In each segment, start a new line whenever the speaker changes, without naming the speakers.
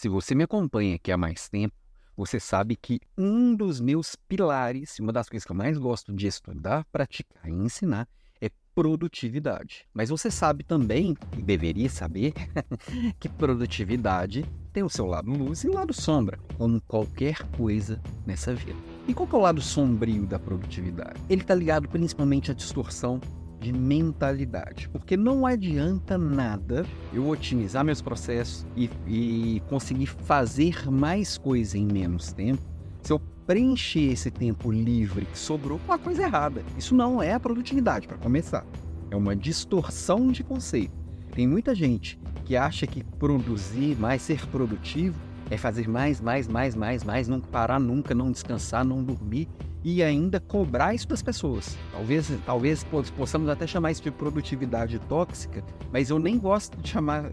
Se você me acompanha aqui há mais tempo, você sabe que um dos meus pilares, uma das coisas que eu mais gosto de estudar, praticar e ensinar é produtividade. Mas você sabe também, e deveria saber, que produtividade tem o seu lado luz e lado sombra, como qualquer coisa nessa vida. E qual é o lado sombrio da produtividade? Ele está ligado principalmente à distorção de mentalidade. Porque não adianta nada eu otimizar meus processos e, e conseguir fazer mais coisa em menos tempo se eu preencher esse tempo livre que sobrou com a coisa errada. Isso não é produtividade, para começar. É uma distorção de conceito. Tem muita gente que acha que produzir mais, ser produtivo, é fazer mais, mais, mais, mais, mais, não parar nunca, não descansar, não dormir e ainda cobrar isso das pessoas. Talvez, talvez possamos até chamar isso de produtividade tóxica, mas eu nem gosto de chamar,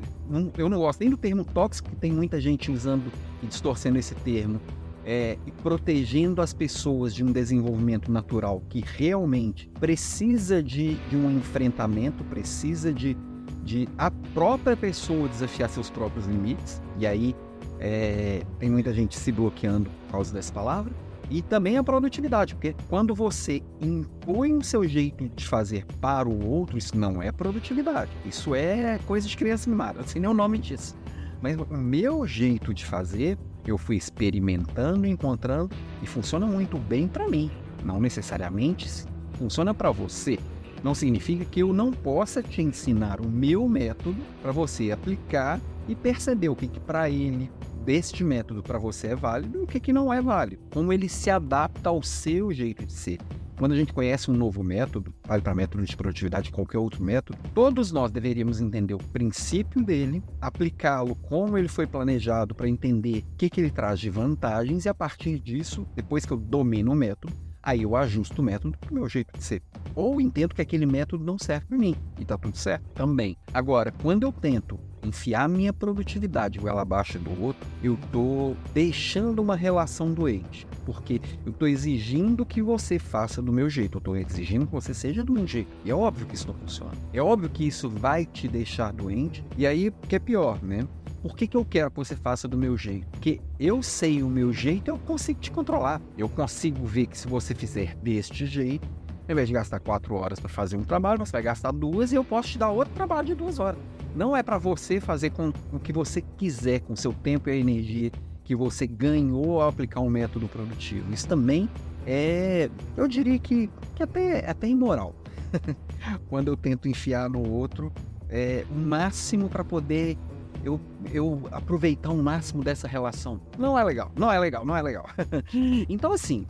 eu não gosto nem do termo tóxico, que tem muita gente usando e distorcendo esse termo, é, protegendo as pessoas de um desenvolvimento natural que realmente precisa de, de um enfrentamento, precisa de, de a própria pessoa desafiar seus próprios limites, e aí é, tem muita gente se bloqueando por causa dessa palavra e também a produtividade, porque quando você impõe o seu jeito de fazer para o outro, isso não é produtividade. Isso é coisa de criança mimada, assim nem o nome disso. Mas o meu jeito de fazer, eu fui experimentando, encontrando e funciona muito bem para mim. Não necessariamente funciona para você. Não significa que eu não possa te ensinar o meu método para você aplicar e perceber o que, que para ele deste método para você é válido e o que, que não é válido. Como ele se adapta ao seu jeito de ser. Quando a gente conhece um novo método, vale para método de produtividade, qualquer outro método, todos nós deveríamos entender o princípio dele, aplicá-lo como ele foi planejado para entender o que, que ele traz de vantagens e a partir disso, depois que eu domino o método, aí eu ajusto o método para o meu jeito de ser. Ou entendo que aquele método não serve para mim e está tudo certo também. Agora, quando eu tento enfiar minha produtividade goela abaixo do outro, eu estou deixando uma relação doente. Porque eu estou exigindo que você faça do meu jeito, eu estou exigindo que você seja do meu jeito. E é óbvio que isso não funciona. É óbvio que isso vai te deixar doente. E aí, que é pior, né? Por que, que eu quero que você faça do meu jeito? Porque eu sei o meu jeito, eu consigo te controlar. Eu consigo ver que se você fizer deste jeito, ao invés de gastar quatro horas para fazer um trabalho, você vai gastar duas e eu posso te dar outro trabalho de duas horas. Não é para você fazer com o que você quiser, com seu tempo e a energia que você ganhou ao aplicar um método produtivo. Isso também é, eu diria que, que até, até imoral. Quando eu tento enfiar no outro é, o máximo para poder eu, eu aproveitar o máximo dessa relação. Não é legal, não é legal, não é legal. então, assim,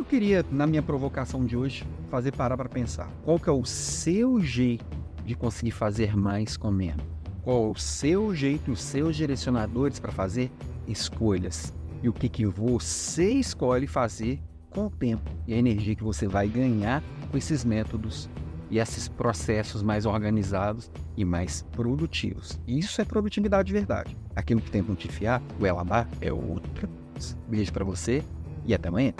eu queria, na minha provocação de hoje, fazer parar para pensar. Qual que é o seu jeito de conseguir fazer mais com menos? Qual o seu jeito, os seus direcionadores para fazer escolhas? E o que, que você escolhe fazer com o tempo e a energia que você vai ganhar com esses métodos e esses processos mais organizados e mais produtivos. Isso é produtividade de verdade. Aquilo que tentam te enfiar, o Elabá é outra. Beijo para você e até amanhã.